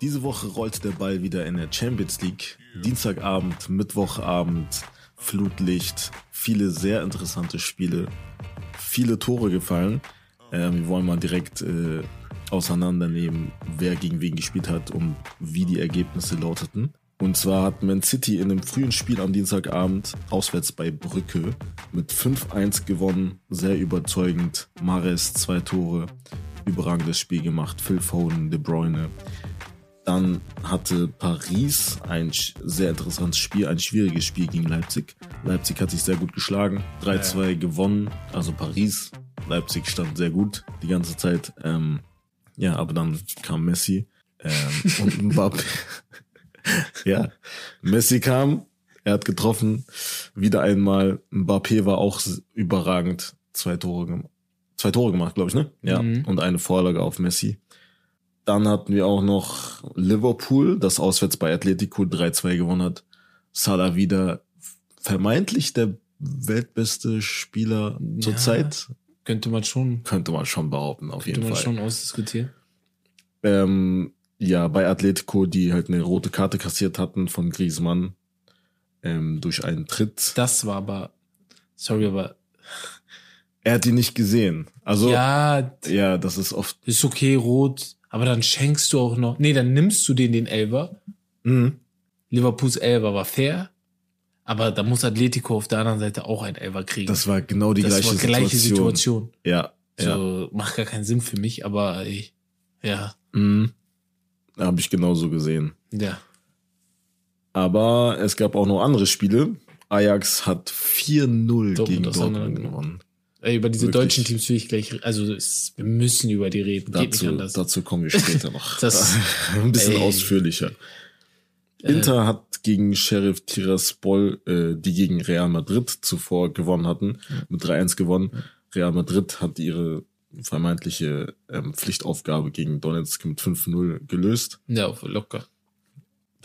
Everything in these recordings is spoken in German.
Diese Woche rollt der Ball wieder in der Champions League. Dienstagabend, Mittwochabend, Flutlicht, viele sehr interessante Spiele, viele Tore gefallen. Äh, wir wollen mal direkt äh, auseinandernehmen, wer gegen wen gespielt hat und wie die Ergebnisse lauteten. Und zwar hat Man City in einem frühen Spiel am Dienstagabend auswärts bei Brücke mit 5-1 gewonnen, sehr überzeugend. Mares zwei Tore, überragendes Spiel gemacht. Phil Foden, De Bruyne. Dann hatte Paris ein sehr interessantes Spiel, ein schwieriges Spiel gegen Leipzig. Leipzig hat sich sehr gut geschlagen, 3-2 ja. gewonnen, also Paris. Leipzig stand sehr gut die ganze Zeit. Ähm, ja, aber dann kam Messi ähm, und Mbappé. ja, Messi kam, er hat getroffen, wieder einmal. Mbappé war auch überragend, zwei Tore, zwei Tore gemacht, glaube ich, ne? Ja, mhm. und eine Vorlage auf Messi. Dann hatten wir auch noch Liverpool, das auswärts bei Atletico 3-2 gewonnen hat. Salah wieder vermeintlich der weltbeste Spieler ja, zur Zeit. Könnte man schon. Könnte man schon behaupten, auf jeden Fall. Könnte man schon ausdiskutieren. Ähm, ja, bei Atletico, die halt eine rote Karte kassiert hatten von Griezmann ähm, durch einen Tritt. Das war aber, sorry, aber er hat die nicht gesehen. Also ja, ja, das ist oft. Ist okay, rot aber dann schenkst du auch noch, nee, dann nimmst du den den Elber. Mhm. Liverpools Elber war fair, aber da muss Atletico auf der anderen Seite auch ein Elber kriegen. Das war genau die das gleiche, war gleiche Situation. Situation. Ja, so, ja. Macht gar keinen Sinn für mich, aber ey, ja. Mhm. Habe ich genauso gesehen. Ja. Aber es gab auch noch andere Spiele. Ajax hat 4-0 gegen Dortmund gewonnen. Ey, über diese Wirklich? deutschen Teams will ich gleich, also es, wir müssen über die reden. Dazu, Geht nicht anders. dazu kommen wir später noch. das, ein bisschen ey. ausführlicher. Äh. Inter äh, hat gegen Sheriff Tiraspol, äh, die gegen Real Madrid zuvor gewonnen hatten, mit 3-1 gewonnen. Real Madrid hat ihre vermeintliche ähm, Pflichtaufgabe gegen Donetsk mit 5-0 gelöst. Ja, locker.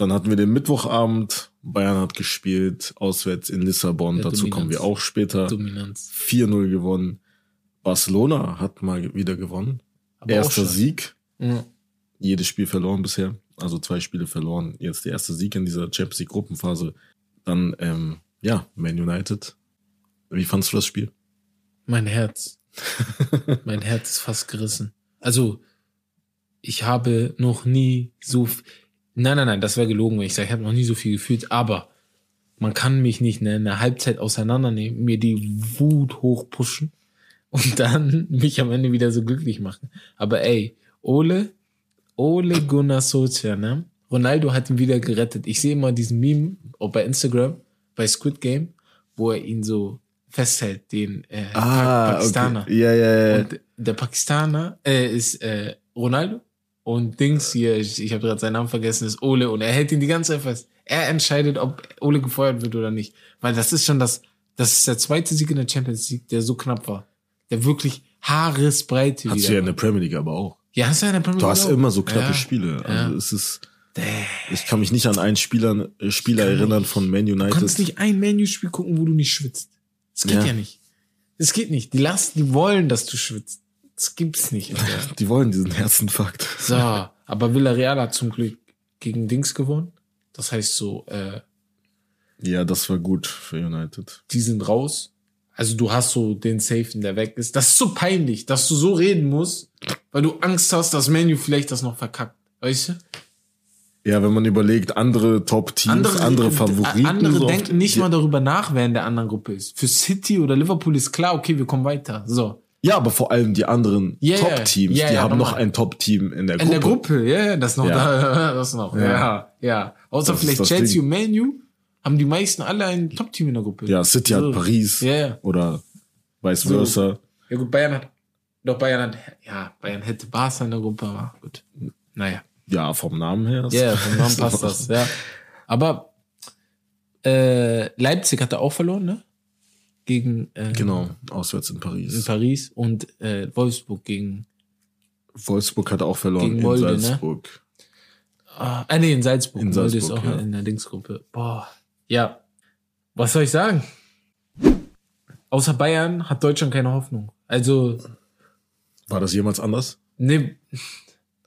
Dann hatten wir den Mittwochabend. Bayern hat gespielt, auswärts in Lissabon. Ja, Dazu Dominanz. kommen wir auch später. Dominanz. 4-0 gewonnen. Barcelona hat mal wieder gewonnen. Aber Erster Sieg. Ja. Jedes Spiel verloren bisher. Also zwei Spiele verloren. Jetzt der erste Sieg in dieser Champions League Gruppenphase. Dann, ähm, ja, Man United. Wie fandst du das Spiel? Mein Herz. mein Herz ist fast gerissen. Also, ich habe noch nie so, Nein, nein, nein, das wäre gelogen, wenn ich sage, ich habe noch nie so viel gefühlt, aber man kann mich nicht ne, in der Halbzeit auseinandernehmen, mir die Wut hochpushen und dann mich am Ende wieder so glücklich machen. Aber ey, Ole, Ole Gunnar Solskjaer, ne? Ronaldo hat ihn wieder gerettet. Ich sehe immer diesen Meme, auch bei Instagram, bei Squid Game, wo er ihn so festhält, den äh, ah, Pakistaner. Okay. Ja, ja, ja. Und der Pakistaner äh, ist äh, Ronaldo und Dings hier, ich, ich habe gerade seinen Namen vergessen, ist Ole und er hält ihn die ganze Zeit fest. Er entscheidet, ob Ole gefeuert wird oder nicht. Weil das ist schon das, das ist der zweite Sieg in der Champions League, der so knapp war. Der wirklich Haaresbreite Hast du ja in der Premier League aber auch. Ja, hast du ja in der Premier League Du hast auch. immer so knappe ja. Spiele. Also ja. es ist, ich kann mich nicht an einen Spieler, äh, Spieler erinnern von Man United. Du kannst nicht ein Menu-Spiel gucken, wo du nicht schwitzt. Das geht ja, ja nicht. Das geht nicht. Die lassen, die wollen, dass du schwitzt. Das gibt's nicht. Die wollen diesen Herzinfarkt. So, aber Villarreal hat zum Glück gegen Dings gewonnen. Das heißt so, äh, Ja, das war gut für United. Die sind raus. Also du hast so den Safe, der weg ist. Das ist so peinlich, dass du so reden musst, weil du Angst hast, dass Menu vielleicht das noch verkackt. Weißt du? Ja, wenn man überlegt, andere Top-Teams, andere, andere Favoriten. Andere so denken nicht mal darüber nach, wer in der anderen Gruppe ist. Für City oder Liverpool ist klar, okay, wir kommen weiter. So. Ja, aber vor allem die anderen yeah, Top-Teams, yeah, die yeah, haben noch ein Top-Team in der Gruppe. In der Gruppe, ja, das noch da, das noch, ja, ja. ja. Außer das vielleicht Chelsea Ding. und Manu haben die meisten alle ein Top-Team in der Gruppe. Ja, City so. hat Paris yeah. oder vice versa. Ja gut, Bayern hat, doch Bayern hat, ja, Bayern hätte Barca in der Gruppe, aber gut, naja. Ja, vom Namen her. Ja, yeah, vom Namen passt das, ja. Aber äh, Leipzig hat er auch verloren, ne? Gegen äh, genau auswärts in Paris in Paris und äh, Wolfsburg gegen Wolfsburg hat auch verloren gegen Molde, in ne? Salzburg ne? ah äh, nee in Salzburg in Molde ist auch ja. in der Dingsgruppe boah ja was soll ich sagen außer Bayern hat Deutschland keine Hoffnung also war das jemals anders Nee,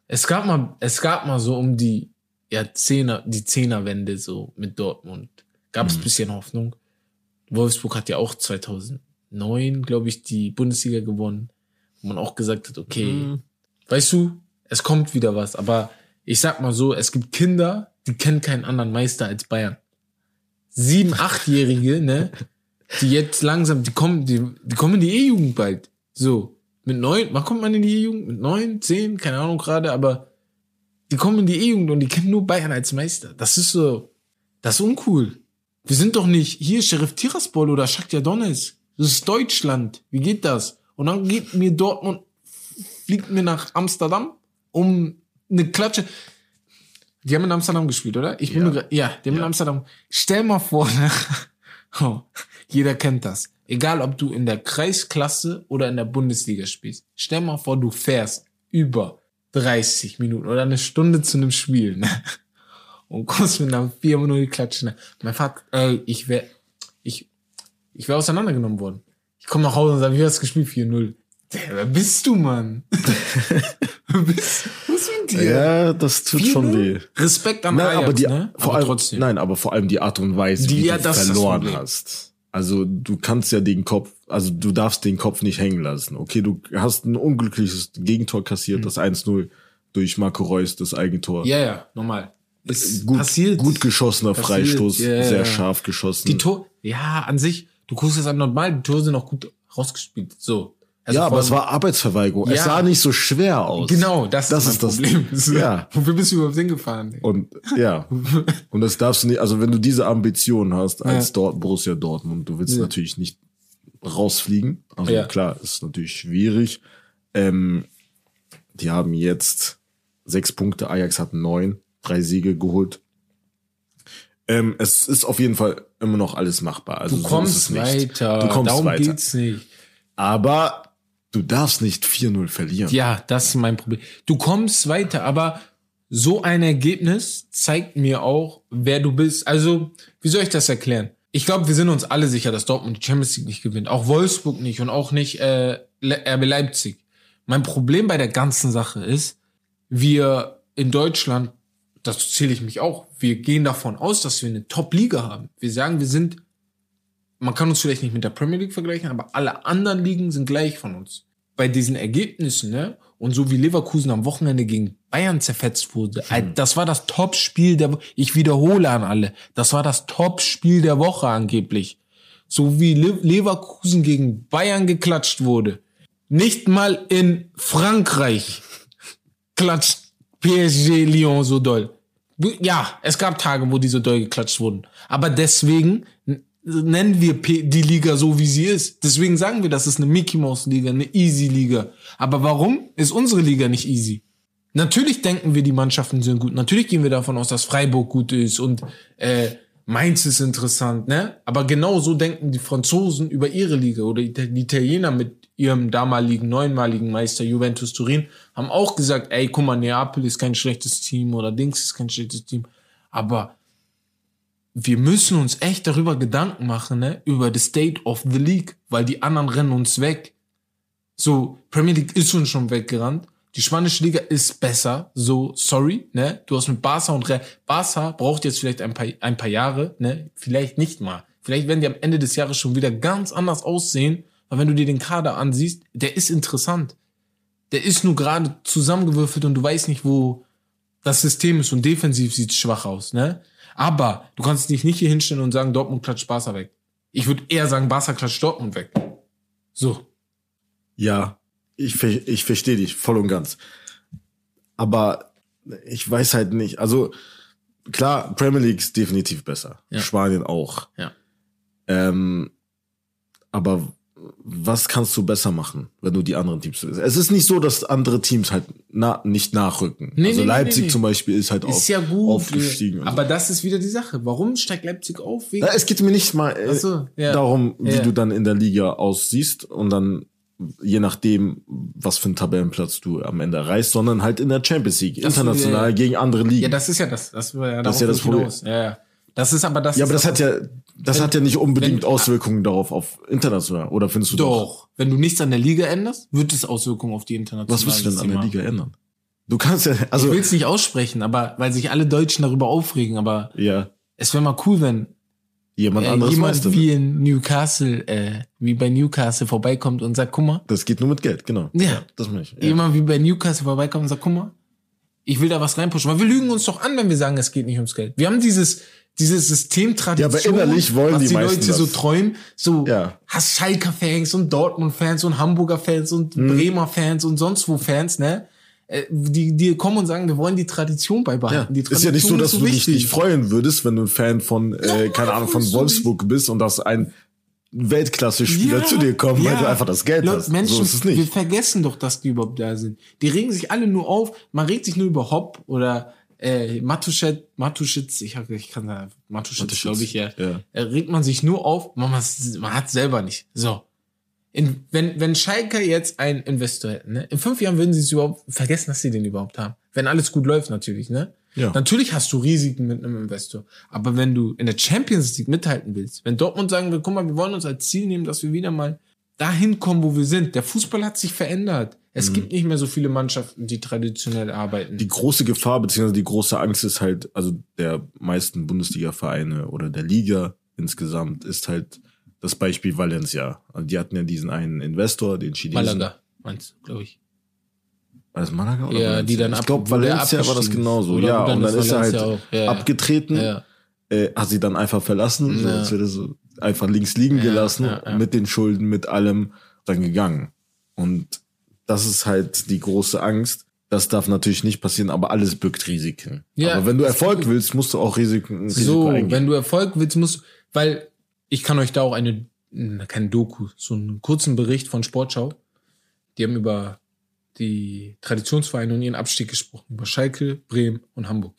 es gab mal, es gab mal so um die ja, Zehner, die Zehnerwende so mit Dortmund. Gab es Mhm. bisschen Hoffnung. Wolfsburg hat ja auch 2009, glaube ich, die Bundesliga gewonnen, wo man auch gesagt hat, okay, Mhm. weißt du, es kommt wieder was. Aber ich sag mal so, es gibt Kinder, die kennen keinen anderen Meister als Bayern. Sieben, achtjährige, ne, die jetzt langsam, die kommen, die, die kommen in die E-Jugend bald. So, mit neun, wann kommt man in die E-Jugend? Mit neun, zehn, keine Ahnung gerade, aber die kommen in die E-Jugend und die kennen nur Bayern als Meister. Das ist so, das ist uncool. Wir sind doch nicht hier Sheriff Tiraspol oder Shakhtar Donetsk. Das ist Deutschland. Wie geht das? Und dann geht mir Dortmund, fliegt mir nach Amsterdam, um eine Klatsche. Die haben in Amsterdam gespielt, oder? Ich bin Ja. gra- ja, die haben in Ja. Amsterdam. Stell mal vor, ne? oh, jeder kennt das. Egal, ob du in der Kreisklasse oder in der Bundesliga spielst. Stell mal vor, du fährst über 30 Minuten oder eine Stunde zu einem Spiel, ne? Und kommst mit einer 4 Minuten klatschen. Mein Vater, ey, ich wär, ich, ich wär auseinandergenommen worden. Ich komme nach Hause und sage, wie hast du gespielt? 4-0. Der, Wer bist du, Mann? Wer bist, was ist mit dir? Ja, das tut schon 4-0? weh. Respekt an Nein, Ajax, aber die, ne? vor aber allem, trotzdem. nein, aber vor allem die Art und Weise, Die- wie ja, du verloren hast. Also du kannst ja den Kopf, also du darfst den Kopf nicht hängen lassen. Okay, du hast ein unglückliches Gegentor kassiert, das 1-0 durch Marco Reus, das Eigentor. Mhm. Ja, ja, normal. Ist gut, passiert. gut geschossener Passiert, Freistoß, ja, sehr scharf geschossen. Die Tor, ja, an sich, du guckst es an normal, die Tore sind auch gut rausgespielt. So. Also ja, aber es war Arbeitsverweigerung. Es Ja. sah nicht so schwer aus. Genau, das, Das ist das- Problem. So. ja. Wofür bist du überhaupt hingefahren? Und ja, und das darfst du nicht, also wenn du diese Ambition hast als Ja. dort Borussia Dortmund, du willst Ja. natürlich nicht rausfliegen. Also Ja. klar, ist natürlich schwierig. Ähm, die haben jetzt sechs Punkte, Ajax hat neun, drei Siege geholt. Ähm, es ist auf jeden Fall immer noch alles machbar. Also Du so kommst nicht. weiter. Du kommst Darum weiter. geht's nicht. Aber du darfst nicht 4-0 verlieren. Ja, das ist mein Problem. Du kommst weiter, aber so ein Ergebnis zeigt mir auch, wer du bist. Also, wie soll ich das erklären? Ich glaube, wir sind uns alle sicher, dass Dortmund die Champions League nicht gewinnt. Auch Wolfsburg nicht und auch nicht äh, RB Leipzig. Mein Problem bei der ganzen Sache ist, wir in Deutschland, das zähle ich mich auch, wir gehen davon aus, dass wir eine Top-Liga haben. Wir sagen, wir sind, man kann uns vielleicht nicht mit der Premier League vergleichen, aber alle anderen Ligen sind gleich von uns. Bei diesen Ergebnissen, ne? Und so wie Leverkusen am Wochenende gegen Bayern zerfetzt wurde, Alter, das war das Top-Spiel der Woche. Ich wiederhole an alle, das war das Top-Spiel der Woche angeblich. So wie Le Leverkusen gegen Bayern geklatscht wurde. Nicht mal in Frankreich klatscht PSG Lyon so doll. Ja, es gab Tage, wo die so doll geklatscht wurden. Aber deswegen nennen wir die Liga so, wie sie ist. Deswegen sagen wir, das ist eine Mickey Mouse Liga, eine Easy Liga. Aber warum ist unsere Liga nicht easy? Natürlich denken wir, die Mannschaften sind gut. Natürlich gehen wir davon aus, dass Freiburg gut ist und äh, Mainz ist interessant, ne? Aber genau so denken die Franzosen über ihre Liga oder die Italiener mit ihrem damaligen neunmaligen Meister Juventus Turin haben auch gesagt, ey, guck mal, Neapel ist kein schlechtes Team oder Dings ist kein schlechtes Team. Aber wir müssen uns echt darüber Gedanken machen, ne? Über the state of the league, weil die anderen rennen uns weg. So, Premier League ist uns schon weggerannt. Die spanische Liga ist besser. So, sorry, ne? Du hast mit Barca und Real. Barca braucht jetzt vielleicht ein paar, ein paar Jahre, ne? Vielleicht nicht mal. Vielleicht werden die am Ende des Jahres schon wieder ganz anders aussehen. Weil wenn du dir den Kader ansiehst, der ist interessant. Der ist nur gerade zusammengewürfelt und du weißt nicht, wo das System ist und defensiv sieht schwach aus, ne? Aber du kannst dich nicht hier hinstellen und sagen, Dortmund klatscht Barca weg. Ich würde eher sagen, Barca klatscht Dortmund weg. So. Ja, ich, ich verstehe dich voll und ganz. Aber ich weiß halt nicht. Also klar, Premier League ist definitiv besser. Ja. Spanien auch. Ja. Ähm, aber was kannst du besser machen, wenn du die anderen Teams? Es ist nicht so, dass andere Teams halt na, nicht nachrücken. Nee, also nee, Leipzig nee, zum Beispiel ist halt Ist auf, ja gut. aufgestiegen. und so. Aber das ist wieder die Sache. Warum steigt Leipzig auf? Wegen es geht mir nicht mal äh, so, ja. darum, wie Ja. du dann in der Liga aussiehst und dann je nachdem, was für einen Tabellenplatz du am Ende erreichst, sondern halt in der Champions League, Das- international ja. gegen andere Ligen. ja, das ist ja das. Das, war ja, Das ist ja das Problem. Ja, ja. Das ist aber das. Ja, aber das hat ja, das wenn- hat ja nicht unbedingt wenn- Auswirkungen darauf auf international. Oder findest du doch? Doch. Wenn du nichts an der Liga änderst, wird es Auswirkungen auf die internationale Was willst du denn an der Liga ändern? Du kannst ja, also, ich will es nicht aussprechen, aber weil sich alle Deutschen darüber aufregen, aber ja, es wäre mal cool, wenn jemand äh, anderes jemand Meister wie in Newcastle, äh, wie bei Newcastle vorbeikommt und sagt, guck mal, Das geht nur mit Geld, genau. Ja. das meine ich. Ja. jemand wie bei Newcastle vorbeikommt und sagt, guck mal, ich will da was reinpushen. Weil wir lügen uns doch an, wenn wir sagen, es geht nicht ums Geld. Wir haben dieses, dieses Systemtradition, Ja, aber innerlich wollen was die die Leute so das. träumen. So Ja. hast Schalker-Fans und Dortmund-Fans und Hamburger-Fans und Mhm. Bremer-Fans und sonst wo Fans, ne? Äh, Die, die kommen und sagen, wir wollen die Tradition Ja, beibehalten. Die ist ja nicht so, Tradition dass du dich nicht freuen würdest, wenn du ein Fan von, äh, keine Ahnung, von Wolfsburg bist und dass ein Weltklasse-Spieler Ja, zu dir kommt, weil ja. du einfach das Geld Leute, hast. Menschen, so ist es wir nicht. vergessen doch, dass die überhaupt da sind. Die regen sich alle nur auf. Man regt sich nur über Hopp oder äh, Matuschet, Matuschitz, ich, hab, ich kann da, Matuschitz, Matuschitz, glaube ich, ja. ja. Äh, regt man sich nur auf, man, man hat selber nicht. So. In, wenn, wenn Schalke jetzt einen Investor hätten, ne? in fünf Jahren würden sie es überhaupt vergessen, dass sie den überhaupt haben. Wenn alles gut läuft, natürlich, ne? Ja. Natürlich hast du Risiken mit einem Investor. Aber wenn du in der Champions League mithalten willst, wenn Dortmund sagen will, guck mal, wir wollen uns als Ziel nehmen, dass wir wieder mal dahin kommen, wo wir sind. Der Fußball hat sich verändert. Es gibt nicht mehr so viele Mannschaften, die traditionell arbeiten. Mhm. Die große Gefahr beziehungsweise die große Angst ist halt, also der meisten Bundesliga-Vereine oder der Liga insgesamt ist halt das Beispiel Valencia. Also die hatten ja diesen einen Investor, den Chinesen. Malaga, meinst du, glaube ich. War das Malaga oder Ja, Valencia? die dann Ich glaube, Valencia war das genauso. Oder ja, und dann ist ist er halt Valencia. Ja, ja. abgetreten, Ja. äh, hat sie dann einfach verlassen, so, als wäre so einfach links liegen gelassen, mit den Schulden, mit allem, dann gegangen. Und das ist halt die große Angst. Das darf natürlich nicht passieren, aber alles birgt Risiken. Ja, aber wenn du Erfolg willst, musst du auch Risiken, Risiko So, eingehen. wenn du Erfolg willst, musst, weil ich kann euch da auch eine, kein Doku, so einen kurzen Bericht von Sportschau. Die haben über die Traditionsvereine und ihren Abstieg gesprochen, über Schalke, Bremen und Hamburg.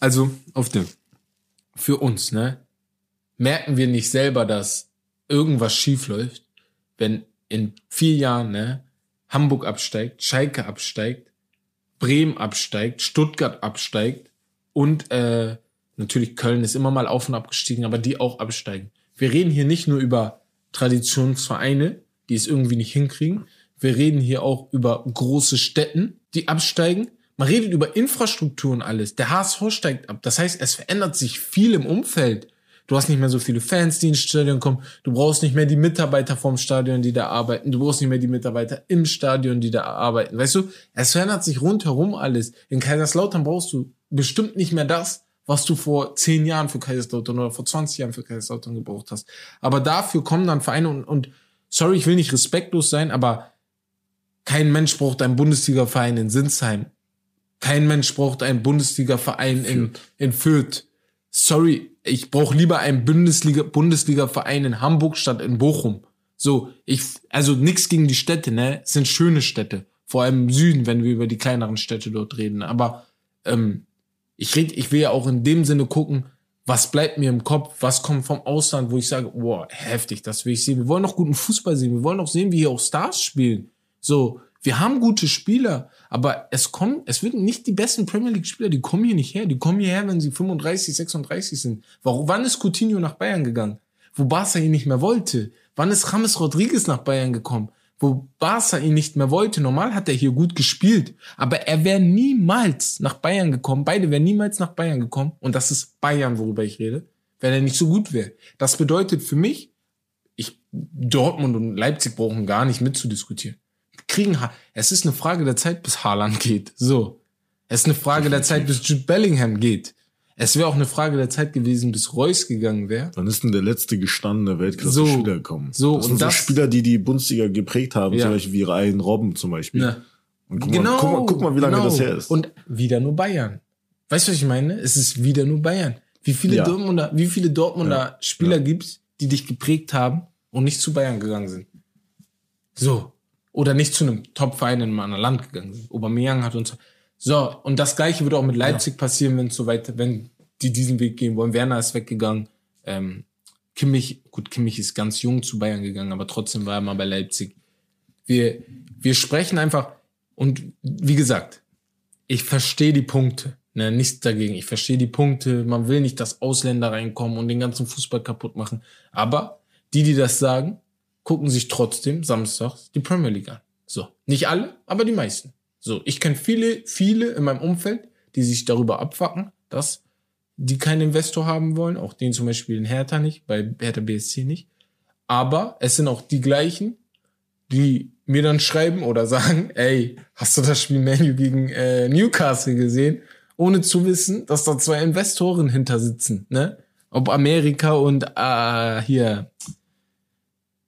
Also, auf dem, für uns, ne, merken wir nicht selber, dass irgendwas schief läuft, wenn in vier Jahren, ne, Hamburg absteigt, Schalke absteigt, Bremen absteigt, Stuttgart absteigt und äh, natürlich Köln ist immer mal auf und abgestiegen, aber die auch absteigen. Wir reden hier nicht nur über Traditionsvereine, die es irgendwie nicht hinkriegen. Wir reden hier auch über große Städten, die absteigen. Man redet über Infrastruktur und alles. Der HSV steigt ab. Das heißt, es verändert sich viel im Umfeld. Du hast nicht mehr so viele Fans, die ins Stadion kommen. Du brauchst nicht mehr die Mitarbeiter vom Stadion, die da arbeiten. Du brauchst nicht mehr die Mitarbeiter im Stadion, die da arbeiten. Weißt du, es verändert sich rundherum alles. In Kaiserslautern brauchst du bestimmt nicht mehr das, was du vor zehn Jahren für Kaiserslautern oder vor 20 Jahren für Kaiserslautern gebraucht hast. Aber dafür kommen dann Vereine und, und sorry, ich will nicht respektlos sein, aber kein Mensch braucht einen Bundesliga-Verein in Sinsheim. Kein Mensch braucht einen Bundesliga-Verein in, in Fürth. Sorry, ich brauche lieber einen Bundesliga, Bundesliga-Verein in Hamburg statt in Bochum. So, ich, also nix gegen die Städte, ne? Es sind schöne Städte. Vor allem im Süden, wenn wir über die kleineren Städte dort reden. Aber ähm, ich red, ich will ja auch in dem Sinne gucken, was bleibt mir im Kopf, was kommt vom Ausland, wo ich sage, boah, heftig, das will ich sehen. Wir wollen noch guten Fußball sehen, wir wollen noch sehen, wie hier auch Stars spielen. So, wir haben gute Spieler, aber es kommen, es wird nicht die besten Premier League Spieler, die kommen hier nicht her. Die kommen hierher, wenn sie 35, 36 sind. Warum, wann ist Coutinho nach Bayern gegangen? Wo Barca ihn nicht mehr wollte? Wann ist James Rodriguez nach Bayern gekommen? Wo Barca ihn nicht mehr wollte. Normal hat er hier gut gespielt, aber er wäre niemals nach Bayern gekommen. Beide wären niemals nach Bayern gekommen. Und das ist Bayern, worüber ich rede, wenn er nicht so gut wäre. Das bedeutet für mich, ich, Dortmund und Leipzig brauchen gar nicht mitzudiskutieren. Kriegen, Ha- es ist eine Frage der Zeit, bis Haaland geht. So. Es ist eine Frage der Zeit, bis Jude Bellingham geht. Es wäre auch eine Frage der Zeit gewesen, bis Reus gegangen wäre. Wann ist denn der letzte gestandene So. Weltklasse-Spieler gekommen? So, das sind und so das- Spieler, die die Bundesliga geprägt haben, Ja. zum Beispiel wie Ryan Robben zum Beispiel. Ne. Und guck, mal, guck, mal, guck mal, wie lange genau. das her ist. Und wieder nur Bayern. Weißt du, was ich meine? Es ist wieder nur Bayern. Wie viele Ja. Dortmunder, wie viele Dortmunder Ja. Spieler gibt's, die dich geprägt haben und nicht zu Bayern gegangen sind? So. Oder nicht zu einem Top-Verein in einem anderen Land gegangen sind. Aubameyang hat uns, so. Und das Gleiche wird auch mit Leipzig passieren, wenn es so weit, wenn die diesen Weg gehen wollen. Werner ist weggegangen. Ähm, Kimmich, gut, Kimmich ist ganz jung zu Bayern gegangen, aber trotzdem war er mal bei Leipzig. Wir, wir sprechen einfach, und wie gesagt, ich verstehe die Punkte. Ne, nichts dagegen. Ich verstehe die Punkte. Man will nicht, dass Ausländer reinkommen und den ganzen Fußball kaputt machen. Aber die, die das sagen, gucken sich trotzdem samstags die Premier League an. So. Nicht alle, aber die meisten. So. Ich kenne viele, viele in meinem Umfeld, die sich darüber abfacken, dass die keinen Investor haben wollen. Auch den zum Beispiel in Hertha nicht, bei Hertha BSC nicht. Aber es sind auch die gleichen, die mir dann schreiben oder sagen, ey, hast du das Spiel Manu gegen äh, Newcastle gesehen? Ohne zu wissen, dass da zwei Investoren hinter sitzen, ne? Ob Amerika und äh, hier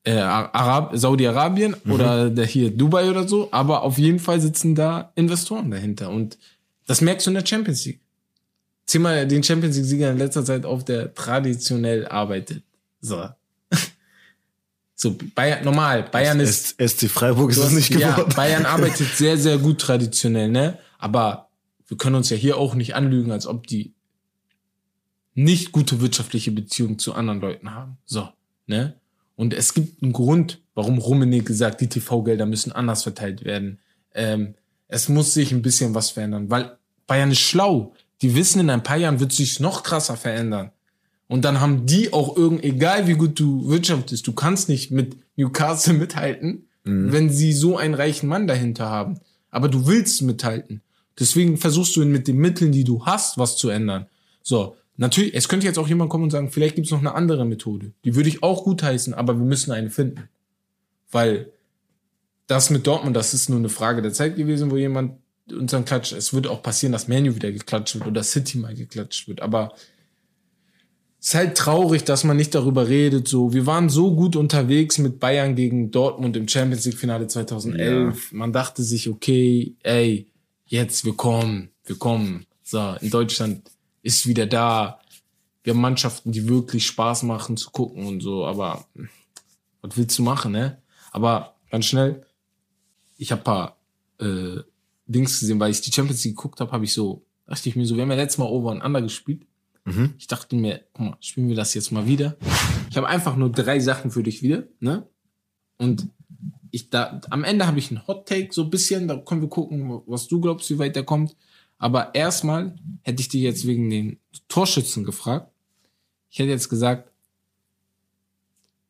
äh, Arab Saudi-Arabien mhm. oder der hier Dubai oder so, aber auf jeden Fall sitzen da Investoren dahinter und das merkst du in der Champions League. Zieh mal den Champions League-Sieger in letzter Zeit auf, der traditionell arbeitet. So. So, Bayern, normal, Bayern ist. SC Freiburg ist es nicht geworden. Ja, Bayern arbeitet sehr, sehr gut traditionell, ne? Aber wir können uns ja hier auch nicht anlügen, als ob die nicht gute wirtschaftliche Beziehungen zu anderen Leuten haben. So, ne? Und es gibt einen Grund, warum Rummenigge gesagt, die TV-Gelder müssen anders verteilt werden. Ähm, es muss sich ein bisschen was verändern, weil Bayern ist schlau. Die wissen, in ein paar Jahren wird sich noch krasser verändern. Und dann haben die auch irgend, egal wie gut du wirtschaftest, du kannst nicht mit Newcastle mithalten, mhm. wenn sie so einen reichen Mann dahinter haben. Aber du willst mithalten. Deswegen versuchst du mit den Mitteln, die du hast, was zu ändern. So, natürlich, es könnte jetzt auch jemand kommen und sagen, vielleicht gibt es noch eine andere Methode. Die würde ich auch gut heißen, aber wir müssen eine finden. Weil das mit Dortmund, das ist nur eine Frage der Zeit gewesen, wo jemand unseren Klatsch, es wird auch passieren, dass Manu wieder geklatscht wird oder City mal geklatscht wird. Aber ist halt traurig, dass man nicht darüber redet. So, wir waren so gut unterwegs mit Bayern gegen Dortmund im Champions League Finale 2011. Ja. Man dachte sich, okay, ey, jetzt wir kommen, wir kommen. So, in Deutschland ist wieder da. Wir haben Mannschaften, die wirklich Spaß machen zu gucken und so. Aber was willst du machen, ne? Aber ganz schnell, ich habe paar äh, Dings gesehen, weil ich die Champions League geguckt habe, habe ich so dachte ich mir so, wir haben ja letztes Mal Over und Under gespielt. Mhm. Ich dachte mir, guck mal, spielen wir das jetzt mal wieder. Ich habe einfach nur drei Sachen für dich wieder, ne? Und ich da, am Ende habe ich einen Hot Take, so ein bisschen, da können wir gucken, was du glaubst, wie weit der kommt. Aber erstmal hätte ich dich jetzt wegen den Torschützen gefragt. Ich hätte jetzt gesagt,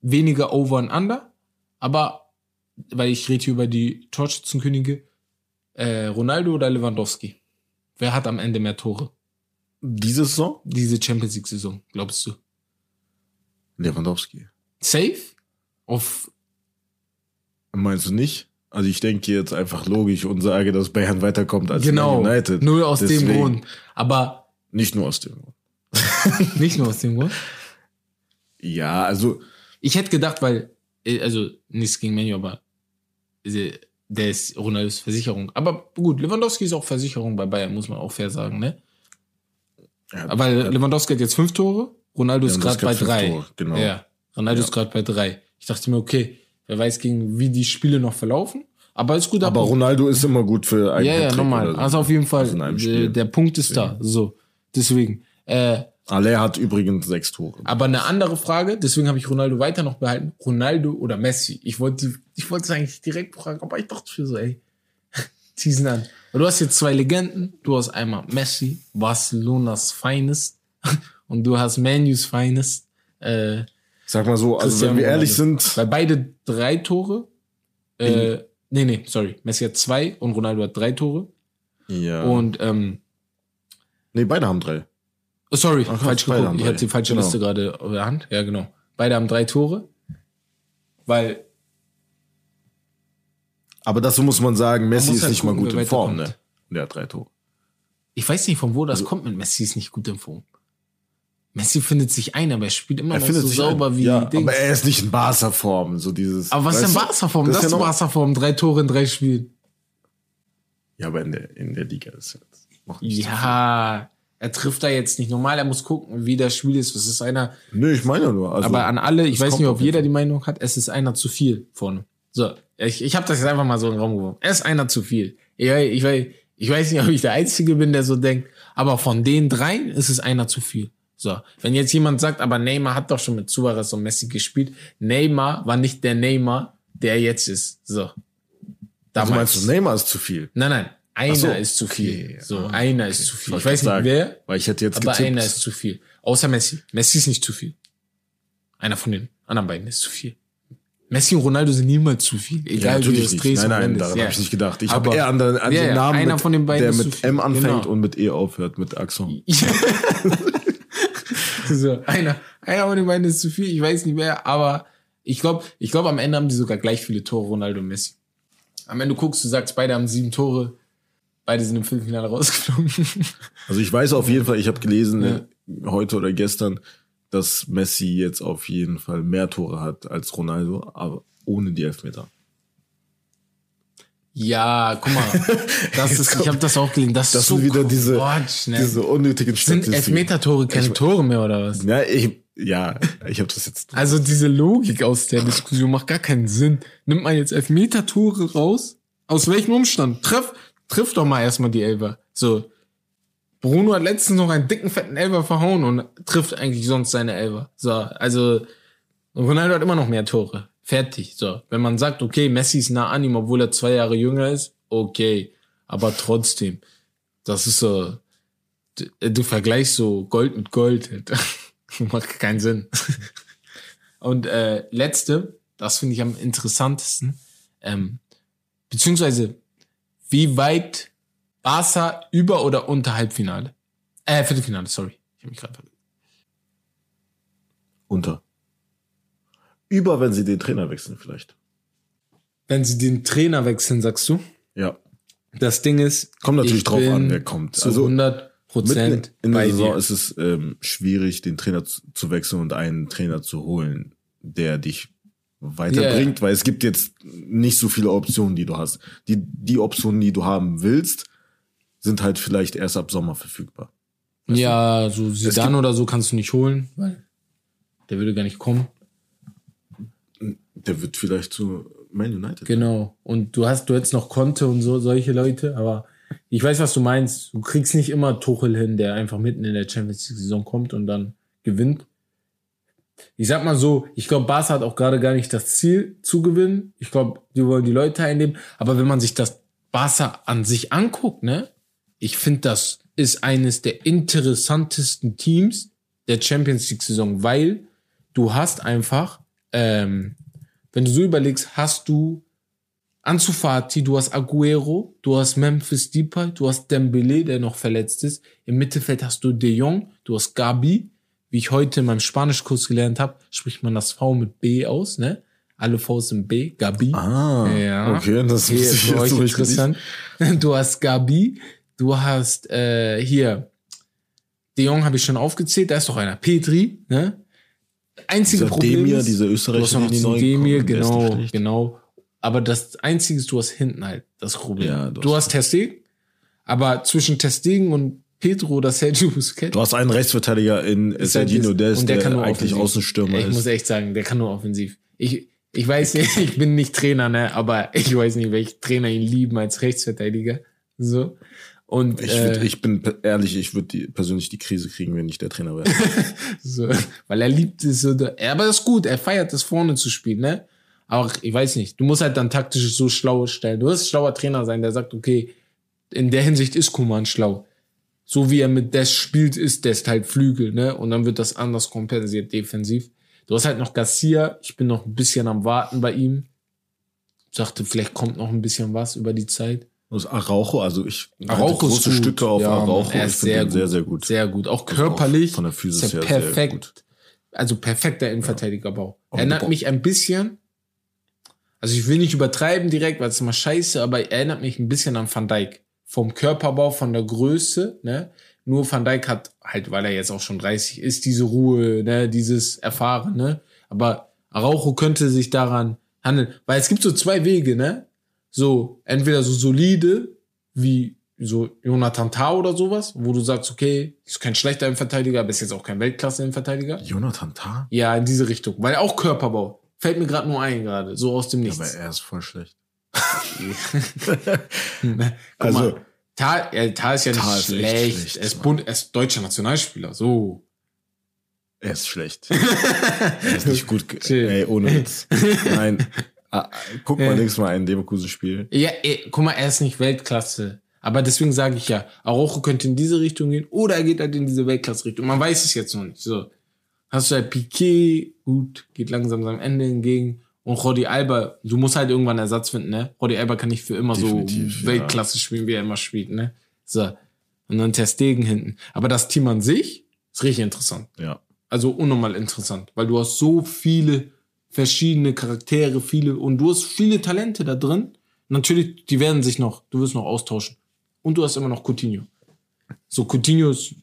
weniger Over und Under, aber, weil ich rede hier über die Torschützenkönige, äh, Ronaldo oder Lewandowski? Wer hat am Ende mehr Tore? Diese Saison? Diese Champions League Saison, glaubst du? Lewandowski. Safe? Auf. Meinst du nicht? Also ich denke jetzt einfach logisch und sage, dass Bayern weiterkommt als genau, United. Nur aus Deswegen, dem Grund. Aber. Nicht nur aus dem Grund. nicht nur aus dem Grund? Ja, also. Ich hätte gedacht, weil, äh, also nichts gegen Menu, aber der ist Ronaldos Versicherung. Aber gut, Lewandowski ist auch Versicherung bei Bayern, muss man auch fair sagen, ne? Ja, Weil Lewandowski hat jetzt fünf Tore, Ronaldo ist gerade bei drei. Tore, genau. Ja, Ronaldo ja. ist gerade bei drei. Ich dachte mir, okay, wer weiß, gegen wie die Spiele noch verlaufen. Aber ist gut. Aber Ronaldo ist immer gut für einen Ja, ja, normal. So. Also auf jeden Fall, also der, der Punkt ist da. So, deswegen. Äh, Aller hat übrigens sechs Tore. Aber eine andere Frage, deswegen habe ich Ronaldo weiter noch behalten. Ronaldo oder Messi? Ich wollte, ich wollte es eigentlich direkt fragen, aber ich dachte für so, ey, teasen an. Du hast jetzt zwei Legenden. Du hast einmal Messi, Barcelonas Finest, und du hast Manus Finest. Äh, Sag mal so, also wenn wir ehrlich sind. Weil beide drei Tore. Äh, nee, nee, sorry. Messi hat zwei und Ronaldo hat drei Tore. Ja. Und ähm, Nee, beide haben drei. Oh, sorry, Ach, falsch geguckt. Ich hatte die falsche genau. Liste gerade auf der Hand. Ja, genau. Beide haben drei Tore. Weil aber dazu muss man sagen, Messi man ist halt nicht gucken, mal gut in Form, ne? Der hat drei Tore. Ich weiß nicht, von wo das also, kommt mit Messi ist nicht gut in Form. Messi findet sich ein, aber er spielt immer er noch so sauber ein, wie ja, Dings. Aber er ist nicht in Barca-Form, so dieses. Aber was ist denn Barca-Form? Das, das ist ja Barca-Form, drei Tore in drei Spielen. Ja, aber in der, in der Liga ist es noch nicht Ja, so er trifft da jetzt nicht normal, er muss gucken, wie das Spiel ist. Es ist einer. Nö, ich meine nur. Also, aber an alle, ich weiß nicht, ob jeder die Meinung hat, es ist einer zu viel vorne. So, ich, ich habe das jetzt einfach mal so in den Raum geworfen. Er ist einer zu viel. Ich, ich, ich, ich weiß nicht, ob ich der Einzige bin, der so denkt, aber von den dreien ist es einer zu viel. So, wenn jetzt jemand sagt, aber Neymar hat doch schon mit Suarez und Messi gespielt. Neymar war nicht der Neymar, der jetzt ist. So. Damals. Also meinst du, Neymar ist zu viel? Nein, nein. einer so, ist zu viel. okay. So, Ah, einer okay. ist zu viel. Wollte Ich weiß nicht sagen, wer, Weil ich hätte jetzt aber getippt. einer ist zu viel. Außer Messi. Messi ist nicht zu viel. Einer von den anderen beiden ist zu viel. Messi und Ronaldo sind niemals zu viel. ja, Egal wie du nicht. drehst Nein, nein, daran Ja. habe ich nicht gedacht. Ich habe eher an den, an Ja, den ja, Namen, einer mit, von den beiden der mit. M anfängt Genau. und mit E aufhört, mit Axon. so, einer, einer von den beiden ist zu viel. Ich weiß nicht mehr, aber ich glaube, ich glaube, am Ende haben die sogar gleich viele Tore, Ronaldo und Messi. Am Ende guckst du, sagst, beide haben sieben Tore. Beide sind im Viertelfinale rausgeflogen. Also ich weiß auf jeden Fall, ich habe gelesen, Ja. heute oder gestern, dass Messi jetzt auf jeden Fall mehr Tore hat als Ronaldo, aber ohne die Elfmeter. Ja, guck mal. Das ist, ich habe das auch gelesen. Das, Das ist so sind wieder diese, Quatsch, ne? diese unnötigen Sind Statistiken. Elfmeter-Tore keine Tore mehr oder was? Ja, ich, ja, ich habe das jetzt. Also diese Logik aus der Diskussion macht gar keinen Sinn. Nimmt man jetzt Elfmeter-Tore raus? Aus welchem Umstand? Triff, triff doch mal erstmal die Elfer. So. Bruno hat letztens noch einen dicken, fetten Elfer verhauen und trifft eigentlich sonst seine Elfer. So, also Ronaldo hat immer noch mehr Tore. Fertig. So. Wenn man sagt, okay, Messi ist nah an ihm, obwohl er zwei Jahre jünger ist, okay. Aber trotzdem, das ist so, du, du vergleichst so Gold mit Gold. Macht keinen Sinn. Und äh, letzte, das finde ich am interessantesten, ähm, beziehungsweise wie weit Barca über oder unter Halbfinale? Äh, Viertelfinale, sorry. Ich habe mich gerade. Unter. Über, wenn sie den Trainer wechseln, vielleicht. Wenn sie den Trainer wechseln, sagst du? Ja. Das Ding ist, Kommt natürlich ich drauf an, wer kommt. Zu Also, 100 Mitten Prozent in der Saison dir. ist es ähm, schwierig, den Trainer zu, zu wechseln und einen Trainer zu holen, der dich weiterbringt, weil es gibt jetzt nicht so viele Optionen, die du hast. Die, die Optionen, die du haben willst, sind halt vielleicht erst ab Sommer verfügbar. Ja, so gibt- oder so kannst du nicht holen, weil der würde gar nicht kommen. Der wird vielleicht zu Man United. Genau. Und du hast, du hättest noch Conte und so, solche Leute, aber ich weiß, was du meinst. Du kriegst nicht immer Tuchel hin, der einfach mitten in der Champions League Saison kommt und dann gewinnt. Ich sag mal so, ich glaube, Barca hat auch gerade gar nicht das Ziel zu gewinnen. Ich glaube, die wollen die Leute einnehmen. Aber wenn man sich das Barca an sich anguckt, ne, ich finde, das ist eines der interessantesten Teams der Champions League Saison, weil du hast einfach, ähm, wenn du so überlegst, hast du Ansu Fati, du hast Aguero, du hast Memphis Depay, du hast Dembele, der noch verletzt ist. Im Mittelfeld hast du De Jong, du hast Gabi. Wie ich heute in meinem Spanischkurs gelernt habe, spricht man das V mit B aus, ne? Alle Vs sind B, Gabi. Ah, Ja. okay, das wusste ich für euch interessant. Du hast Gabi, du hast äh, hier De Jong habe ich schon aufgezählt, da ist doch einer. Petri, ne? Einzige Dieser Problem Demir, ist, hast Österreicher, noch die den neu Demir, kommen, der genau, genau. Aber das Einzige ist, du hast hinten halt das Problem. Ja, du, du hast Testegen, aber zwischen Testegen und Pedro oder Sergio Busquets Du hast einen Rechtsverteidiger in halt Sergino Dest, und der, kann nur eigentlich offensiv. Außenstürmer Ich muss ist. echt sagen, der kann nur offensiv. Ich, ich weiß nicht, ich bin nicht Trainer, ne, aber ich weiß nicht, welche Trainer ihn lieben als Rechtsverteidiger. So. Und Ich, würd, äh, ich bin ehrlich, ich würde persönlich die Krise kriegen, wenn ich der Trainer wäre. so, weil er liebt es so, da- aber das ist gut, er feiert es vorne zu spielen, ne? Aber ich weiß nicht, du musst halt dann taktisch so schlau stellen. Du wirst ein schlauer Trainer sein, der sagt, okay, in der Hinsicht ist Kuman schlau. So wie er mit Des spielt, ist Des halt Flügel, ne? Und dann wird das anders kompensiert defensiv. Du hast halt noch Garcia, ich bin noch ein bisschen am Warten bei ihm. Sagte, vielleicht kommt noch ein bisschen was über die Zeit. Das Araujo, also ich Araujo große gut. Stücke auf Ja, Araujo. er ich ist finde sehr ihn sehr, gut. sehr gut. Sehr gut. Auch Also körperlich. auch von der Physis ist er her sehr perfekt. gut. Also perfekter Innenverteidigerbau. Auch Erinnert Bau- mich ein bisschen. Also ich will nicht übertreiben direkt, weil es immer scheiße, aber erinnert mich ein bisschen an Van Dijk. Vom Körperbau, von der Größe, ne? Nur Van Dijk hat halt, weil er jetzt auch schon 30 ist, diese Ruhe, ne? Dieses Erfahren, ne? Aber Araujo könnte sich daran handeln. Weil es gibt so zwei Wege, ne? So, entweder so solide, wie so Jonathan Tah oder sowas, wo du sagst, okay, ist kein schlechter Innenverteidiger, aber ist jetzt auch kein Weltklasse-Innenverteidiger. Jonathan Tah? Ja, in diese Richtung. Weil auch Körperbau. Fällt mir gerade nur ein, gerade. So aus dem Nichts. aber er ist voll schlecht. Guck Also- mal, Tal, äh, Tal ist ja nicht Tah ist echt schlecht. schlecht, er, ist. Bund, er ist deutscher Nationalspieler. So. Er ist schlecht. er ist nicht gut. Ey, ohne Witz. Nein. Ah, Guck mal Ja. nächstes Mal ein Leverkusen-Spiel. Ja, ey, guck mal, er ist nicht Weltklasse. Aber deswegen sage ich ja, Araujo könnte in diese Richtung gehen oder er geht halt in diese Weltklasse-Richtung. Man weiß es jetzt noch nicht. So. Hast du halt Piquet, gut, geht langsam seinem Ende entgegen. Und Rodi Alba, du musst halt irgendwann einen Ersatz finden, ne? Rodi Alba kann nicht für immer Definitiv, so Weltklasse spielen, wie er immer spielt, ne? So. Und dann Ter Stegen hinten. Aber das Team an sich ist richtig interessant. Ja. Also unnormal interessant, weil du hast so viele verschiedene Charaktere, viele und du hast viele Talente da drin. Natürlich, die werden sich noch, du wirst noch austauschen. Und du hast immer noch Coutinho. So, Coutinho ist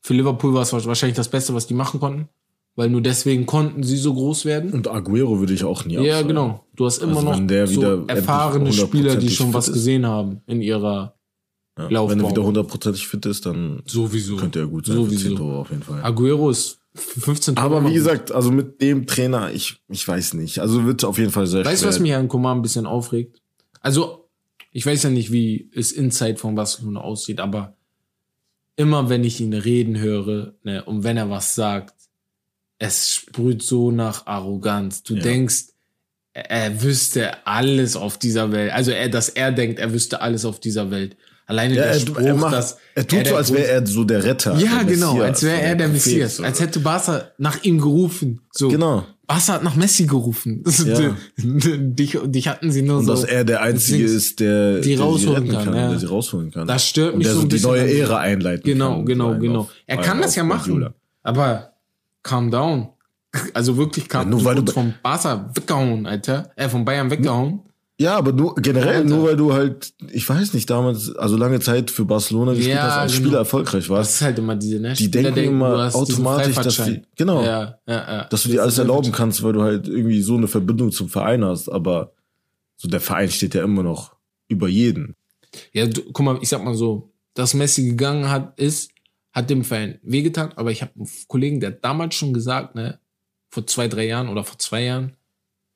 für Liverpool war es wahrscheinlich das Beste, was die machen konnten, weil nur deswegen konnten sie so groß werden. Und Aguero würde ich auch nie Ja, genau. Du hast immer Also noch wenn so erfahrene Spieler, die 100% schon was ist. gesehen haben in ihrer Ja. Wenn Laufbahn. er wieder hundertprozentig fit ist, dann sowieso. könnte er gut sein Sowieso. für 10 Tore auf jeden Fall. Aguero ist 15 Tore Aber wie gesagt, also mit dem Trainer, ich, ich weiß nicht. Also wird auf jeden Fall sehr Weißt du, schwer. was mich an Coman ein bisschen aufregt? Also, ich weiß ja nicht, wie es Inside von Barcelona aussieht, aber immer wenn ich ihn reden höre, ne, und wenn er was sagt, es sprüht so nach Arroganz. Du Ja. denkst, er, er wüsste alles auf dieser Welt. Also er, dass er denkt, er wüsste alles auf dieser Welt. Alleine ja, der er, Spruch, er, macht, dass er tut der so, als wäre er so der Retter. ja, der genau, Messias, als wäre er der Prophet, Messias, als hätte Barca nach ihm gerufen. So, Genau. Barca hat nach Messi gerufen. Ja. dich, dich hatten sie nur Und so. dass er der Einzige ist, der die der rausholen sie retten kann, ja. der sie rausholen kann. Das stört Und mich der so ein die bisschen neue an- Ära einleiten Genau, kann. genau, genau. auf- er kann das ja machen. Aber calm down. Also wirklich calm Ja, nur weil du vom Barca weggehauen, Alter. Äh, von Bayern weggehauen. Ja, aber nur generell, Alter. nur weil du halt, ich weiß nicht, damals, also lange Zeit für Barcelona gespielt Ja, hast, als genau. Spieler erfolgreich Das warst, ist halt immer diese, ne? Die Spieler denken immer automatisch, dass die- genau. Ja, ja, ja. dass du dir alles erlauben kannst, weil du halt irgendwie so eine Verbindung zum Verein hast, aber so der Verein steht ja immer noch über jeden. Ja, du, guck mal, ich sag mal so, dass Messi gegangen hat, ist, hat dem Verein wehgetan, aber ich habe einen Kollegen, der hat damals schon gesagt, ne, vor zwei, drei Jahren oder vor zwei Jahren,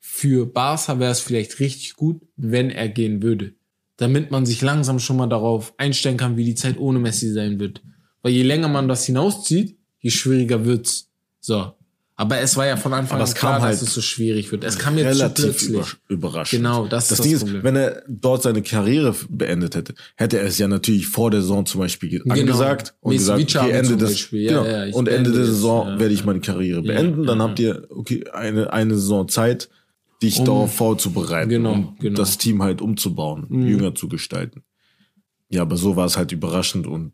für Barca wäre es vielleicht richtig gut, wenn er gehen würde. Damit man sich langsam schon mal darauf einstellen kann, wie die Zeit ohne Messi sein wird. Weil je länger man das hinauszieht, je schwieriger wird's. So. Aber es war ja von Anfang an klar, halt dass es so schwierig wird. Es kam jetzt zu Relativ plötzlich. über, überraschend. Genau, das ist das das Ding Problem. ist, wenn er dort seine Karriere beendet hätte, hätte er es ja natürlich vor der Saison zum Beispiel ge- Genau. angesagt und gesagt, Messi okay, Ende des. Ja, genau, ja, ich und Ende der. Saison Ja, werde ich ja. meine Karriere Ja, beenden. Dann ja, habt ihr okay eine eine Saison Zeit, dich Um- darauf vorzubereiten, Genau, um genau. das Team halt umzubauen, Mhm. jünger zu gestalten. Ja, aber so war es halt überraschend und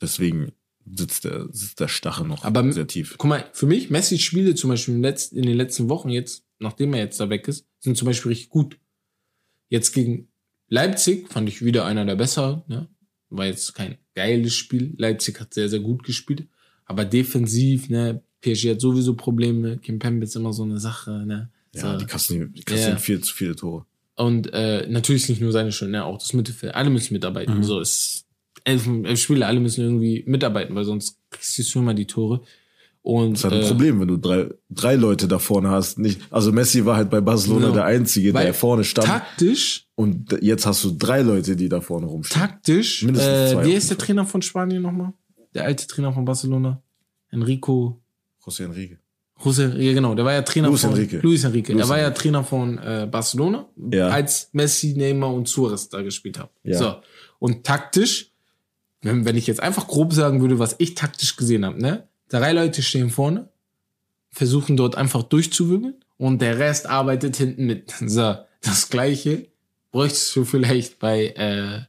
deswegen sitzt der sitzt der Stachel noch Aber- sehr tief. Guck mal, für mich, Messi Spiele zum Beispiel im Letz-, in den letzten Wochen jetzt, nachdem er jetzt da weg ist, sind zum Beispiel richtig gut. Jetzt gegen Leipzig fand ich wieder einer der besseren, ne? War jetzt kein geiles Spiel. Leipzig hat sehr, sehr gut gespielt. Aber defensiv, ne? PSG hat sowieso Probleme. Kim Pembe ist immer so eine Sache, ne? Ja, so. die kassieren, die kassieren Ja. viel zu viele Tore. Und äh, natürlich ist nicht nur seine Schuld, ne? auch das Mittelfeld. Alle müssen mitarbeiten. Mhm. So ist elf, elf Spieler, alle müssen irgendwie mitarbeiten, weil sonst kriegst du immer die Tore. Und Das ist halt ein äh, Problem, wenn du drei, drei Leute da vorne hast. Nicht, also Messi war halt bei Barcelona Genau. der Einzige, Weil der vorne stand. taktisch, und jetzt hast du drei Leute, die da vorne rumstehen. taktisch, Mindestens zwei äh, auf wie jeden ist der. Trainer von Spanien nochmal? Der alte Trainer von Barcelona? Enrico. José Enrique. José, ja genau, der war ja Trainer Luis von Enrique. Luis Enrique. Luis er war ja. Trainer von äh, Barcelona, Ja. als Messi, Neymar und Suarez da gespielt haben. Ja. So. Und taktisch, wenn, wenn ich jetzt einfach grob sagen würde, was ich taktisch gesehen habe, ne? Drei Leute stehen vorne, versuchen dort einfach durchzuwirbeln und der Rest arbeitet hinten mit. So, das gleiche bräuchtest du vielleicht bei, äh,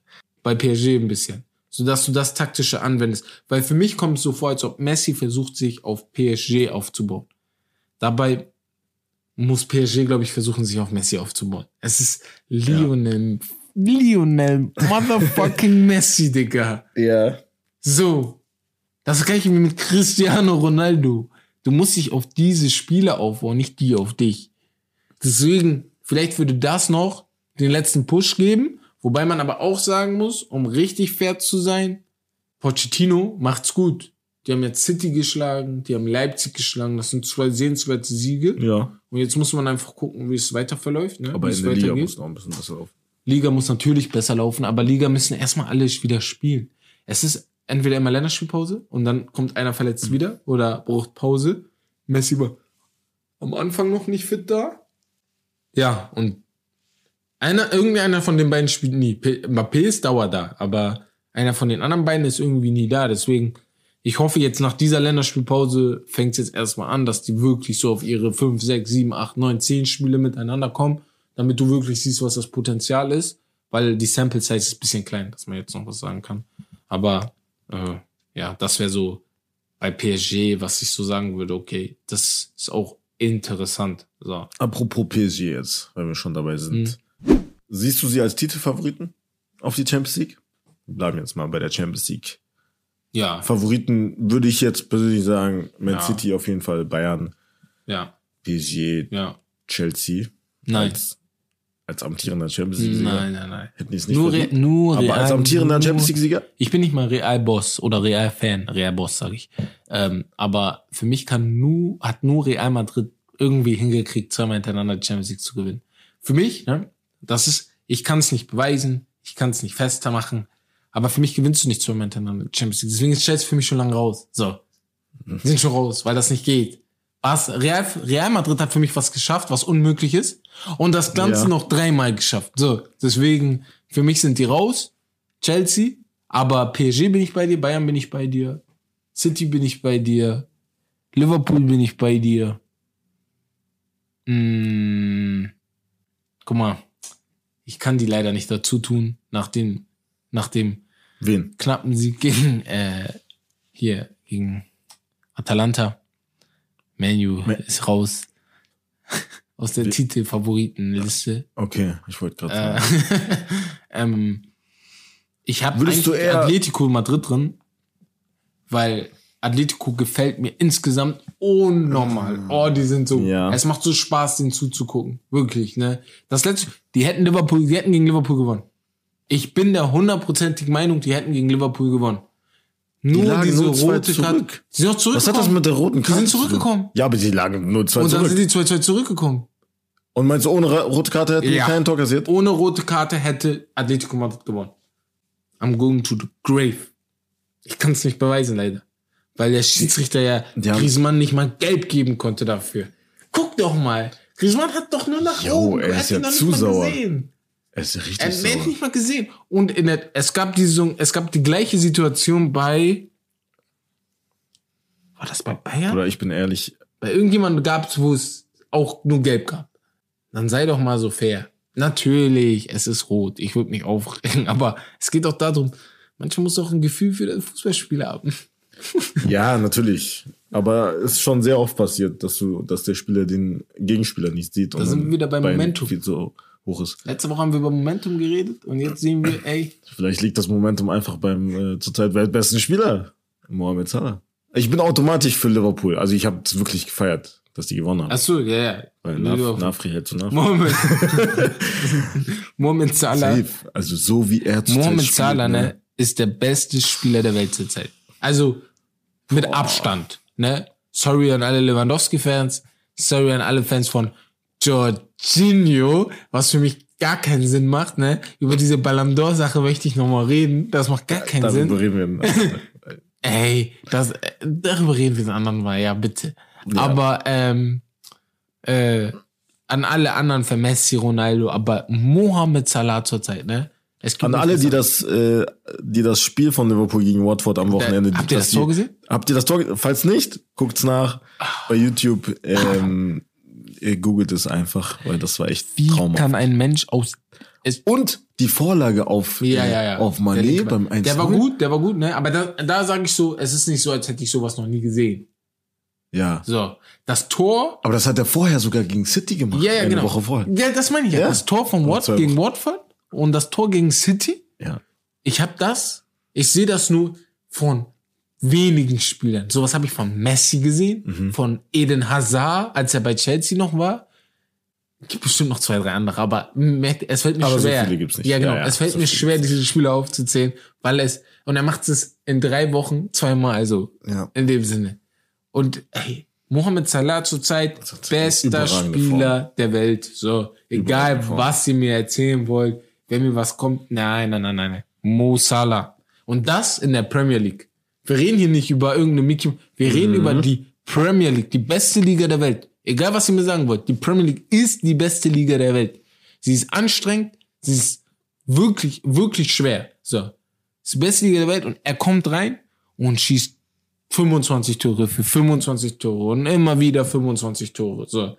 bei PSG ein bisschen. Sodass du das taktische anwendest. Weil für mich kommt es so vor, als ob Messi versucht, sich auf PSG aufzubauen. Dabei muss PSG, glaube ich, versuchen, sich auf Messi aufzubauen. Es ist Lionel, Lionel motherfucking Messi, Digga. Ja. So. Das gleiche wie mit Cristiano Ronaldo. Du musst dich auf diese Spieler aufbauen, nicht die auf dich. Deswegen, vielleicht würde das noch den letzten Push geben, wobei man aber auch sagen muss, um richtig fair zu sein, Pochettino macht's gut. Die haben jetzt City geschlagen, die haben Leipzig geschlagen, das sind zwei sehenswerte Siege. Ja. Und jetzt muss man einfach gucken, wie es weiter verläuft. Ne? Aber wie in es der Liga muss noch ein bisschen besser laufen. Liga muss natürlich besser laufen, aber Liga müssen erstmal alle wieder spielen. Es ist entweder immer Länderspielpause und dann kommt einer verletzt wieder oder braucht Pause. Messi war am Anfang noch nicht fit da. Ja, und Einer, irgendeiner von den beiden spielt nie. Mbappé ist Dauer da, aber einer von den anderen beiden ist irgendwie nie da. Deswegen, ich hoffe jetzt nach dieser Länderspielpause fängt es jetzt erstmal an, dass die wirklich so auf ihre 5, 6, 7, 8, 9, 10 Spiele miteinander kommen, damit du wirklich siehst, was das Potenzial ist, weil die Sample Size ist ein bisschen klein, dass man jetzt noch was sagen kann. Aber äh, ja, das wäre so bei PSG, was ich so sagen würde, okay, das ist auch interessant. So. Apropos PSG jetzt, weil wir schon dabei sind. Hm. Siehst du sie als Titelfavoriten auf die Champions League? Wir bleiben jetzt mal bei der Champions League. Ja, Favoriten würde ich jetzt persönlich sagen, Man Ja. City auf jeden Fall, Bayern, ja, PSG, ja. Chelsea. Nein. Als, als amtierender Champions League-Sieger. Nein, nein, nein. Hätten die es nicht Nur, Re nur Aber Real, als amtierender Champions League-Sieger? Ich bin nicht mal Real-Boss oder Real-Fan, Real-Boss sage ich. Ähm, aber für mich kann nur, hat nur Real Madrid irgendwie hingekriegt, zweimal hintereinander die Champions League zu gewinnen. Für mich, ne, das ist, ich kann es nicht beweisen, ich kann es nicht fester machen, aber für mich gewinnst du nicht zweimal hintereinander die Champions League. Deswegen ist Chelsea für mich schon lange raus. So. Die sind schon raus, weil das nicht geht. Was? Real, Real Madrid hat für mich was geschafft, was unmöglich ist. Und das Ganze Ja. noch dreimal geschafft. So, deswegen, für mich sind die raus. Chelsea, aber PSG bin ich bei dir, Bayern bin ich bei dir, City bin ich bei dir, Liverpool bin ich bei dir. Mm, guck mal, ich kann die leider nicht dazu tun, nach dem, nach dem Wen? knappen Sieg gegen, äh, hier, gegen Atalanta. Manu Ma- ist raus. Aus der Titelfavoritenliste. Okay, ich wollte gerade Äh, sagen. ähm, ich habe Würdest du eher- Atletico Madrid drin, weil Atletico gefällt mir insgesamt unnormal. Oh, die sind so, Ja. es macht so Spaß, denen zuzugucken. Wirklich, ne? Das letzte, die hätten Liverpool, die hätten gegen Liverpool gewonnen. Ich bin der hundertprozentigen Meinung, die hätten gegen Liverpool gewonnen. Nur lagen diese nur rote Karte. Die sind Was zurückgekommen. hat das mit der roten Die Karte? sind zu tun? zurückgekommen. Ja, aber die lagen nur zwei Und dann sind die 2-2 zurückgekommen. Und meinst du, ohne rote Karte hätten die Ja. keinen Tor kassiert? Ohne rote Karte hätte Atletico Madrid gewonnen. I'm going to the grave. Ich kann es nicht beweisen, leider. Weil der Schiedsrichter ja Die haben- Griezmann nicht mal gelb geben konnte dafür. Guck doch mal. Griezmann hat doch nur nach Jo, oben. er ist ja zu sauer. gesehen. Es ist richtig Er sauer. hat nicht mal gesehen. Und in der, es gab diese, es gab die gleiche Situation bei, war das bei Bayern? Oder ich bin ehrlich, bei irgendjemandem gab es, wo es auch nur gelb gab. Dann sei doch mal so fair. Natürlich, es ist rot. Ich würde mich aufregen, aber es geht doch darum, manchmal muss doch ein Gefühl für den Fußballspieler haben. ja, natürlich. Aber es ist schon sehr oft passiert, dass du, dass der Spieler den Gegenspieler nicht sieht. und sind wir wieder beim Momentum. So ist. Letzte Woche haben wir über Momentum geredet und jetzt sehen wir, ey, Vielleicht liegt das Momentum einfach beim äh, zurzeit weltbesten Spieler, Mohamed Salah. Ich bin automatisch für Liverpool. Also ich habe es wirklich gefeiert, dass die gewonnen haben. ach so, ja, ja. Weil Naf Nafri hält zu Nafri. Mohamed, Mohamed Salah, Safe. Also so wie er zurzeit Mohamed spielt, Salah, ne, ist der beste Spieler der Welt zurzeit. Also mit Abstand, ne? Sorry an alle Lewandowski-Fans, sorry an alle Fans von Jorginho, was für mich gar keinen Sinn macht, ne? Über diese Ballon d'Or-Sache möchte ich nochmal reden. Das macht gar keinen Sinn. Darüber reden wir. Ey, das, darüber reden wir ein anderen Mal, ja, bitte. Ja. Aber, ähm, äh, an alle anderen für Messi, Ronaldo, aber Mohamed Salah zurzeit, ne? Es gibt An alle, die das, äh, die das Spiel von Liverpool gegen Watford am Wochenende. habt ihr das Tor gesehen? Habt ihr das Tor? Falls nicht, guckt's nach bei YouTube. Ähm, ihr googelt es einfach, weil das war echt Wie traumhaft. kann ein Mensch aus. Es, Und die Vorlage auf, ja, äh, ja, ja. auf linke beim Mann. 1 Der war gut, der war gut, ne? Aber da, da sage ich so, es ist nicht so, als hätte ich sowas noch nie gesehen. Ja. So. Das Tor. Aber das hat er vorher sogar gegen City gemacht. Ja, ja, eine genau. Woche vorher. Ja, das meine ich ja. Das Tor von Vor Wat zwei gegen. Watford und das Tor gegen City. Ja. Ich habe das, ich sehe das nur von wenigen Spielern. Sowas habe ich von Messi gesehen, Mhm. von Eden Hazard, als er bei Chelsea noch war. Gibt bestimmt noch zwei, drei andere, aber es fällt mir Aber so schwer. viele gibt's nicht. Ja, genau. Ja, ja, es fällt so mir schwer, diese Spieler aufzuzählen, weil es, und er macht es in drei Wochen zweimal, also Ja. in dem Sinne. Und ey, Mohamed Salah zurzeit bester Spieler der Welt. So, egal Form. was ihr mir erzählen wollt, wenn mir was kommt, nein, nein, nein, nein, nein. Mo Salah. Und das in der Premier League. Wir reden hier nicht über irgendeine Mickey, wir reden Mhm. über die Premier League, die beste Liga der Welt. Egal was ihr mir sagen wollt, die Premier League ist die beste Liga der Welt. Sie ist anstrengend, Sie ist wirklich, wirklich schwer. So. Das ist die beste Liga der Welt und er kommt rein und schießt 25 Tore für 25 Tore und immer wieder 25 Tore. So.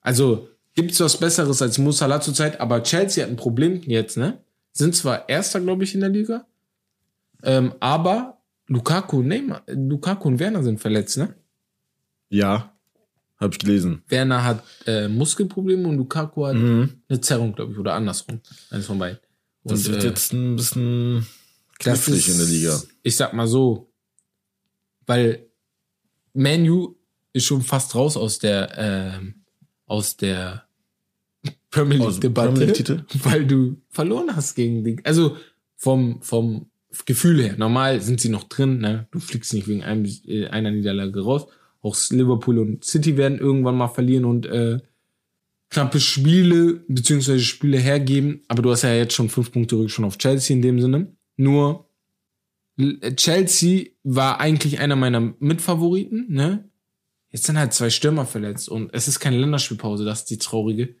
Also, gibt's was Besseres als Musala zurzeit, aber Chelsea hat ein Problem jetzt, ne? Sind zwar Erster, glaube ich, in der Liga, ähm, aber Lukaku, Neymar, Lukaku und Werner sind verletzt, ne? Ja, habe ich gelesen. Werner hat äh, Muskelprobleme und Lukaku hat Mhm. eine Zerrung, glaube ich, oder andersrum. Eines von beiden. Und, Das wird äh, jetzt ein bisschen knifflig in der Liga. Ich sag mal so, weil Manu ist schon fast raus aus der ähm, aus der Premier League Debatte, Premier League weil du verloren hast gegen die. Also vom vom Gefühl her. Normal sind sie noch drin. Ne? Du fliegst nicht wegen einem, äh, einer Niederlage raus. Auch Liverpool und City werden irgendwann mal verlieren und äh, knappe Spiele beziehungsweise Spiele hergeben. Aber du hast ja jetzt schon fünf Punkte Rück schon auf Chelsea in dem Sinne. Nur Chelsea war eigentlich einer meiner Mitfavoriten, ne? Jetzt sind halt zwei Stürmer verletzt und es ist keine Länderspielpause, das ist die traurige.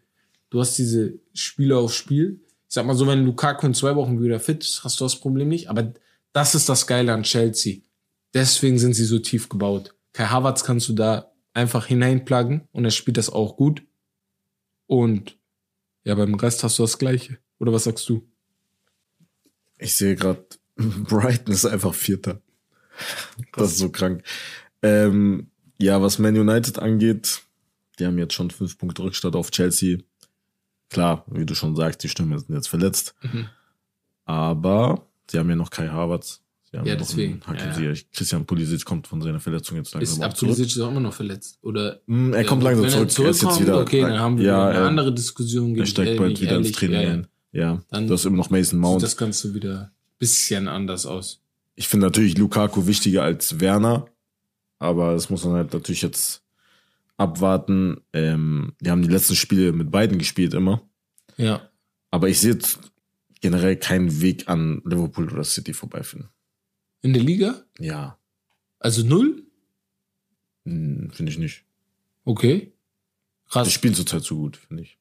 Du hast diese Spiele auf Spiel. Ich sag mal so, wenn Lukaku in zwei Wochen wieder fit ist, hast du das Problem nicht. Aber das ist das Geile an Chelsea. Deswegen sind sie so tief gebaut. Kai Havertz kannst du da einfach hineinpluggen und er spielt das auch gut. Und ja, beim Rest hast du das Gleiche. Oder was sagst du? Ich sehe gerade, Brighton ist einfach Vierter. Das ist so krank. Ähm, ja, was Man United angeht, die haben jetzt schon fünf Punkte Rückstand auf Chelsea. Klar, wie du schon sagst, die Stürmer sind jetzt verletzt. Mhm. Aber sie haben ja noch Kai Havertz. Sie haben Ja, deswegen, ja. Ziyech. Christian Pulisic kommt von seiner Verletzung jetzt langsam Ist zurück. Abdulisic ist auch immer noch verletzt. Oder Mm, Er kommt Ja, langsam zurück. Er ist jetzt wieder. Okay, dann haben wir ja, eine er, andere Diskussion. er steigt bald ehrlich, wieder ins ehrlich, Training ja, ja. ein. Ja, Dann du hast immer noch Mason Sieht Mount. das Ganze wieder ein bisschen anders aus. Ich finde natürlich Lukaku wichtiger als Werner, aber das muss man halt natürlich jetzt abwarten. Ähm, wir haben die letzten Spiele mit beiden gespielt immer, Ja. aber ich sehe jetzt generell keinen Weg an Liverpool oder City vorbeifinden. In der Liga? Ja, Also null? hm, finde ich nicht. Okay. Die Krass. spielen zurzeit so gut, finde ich.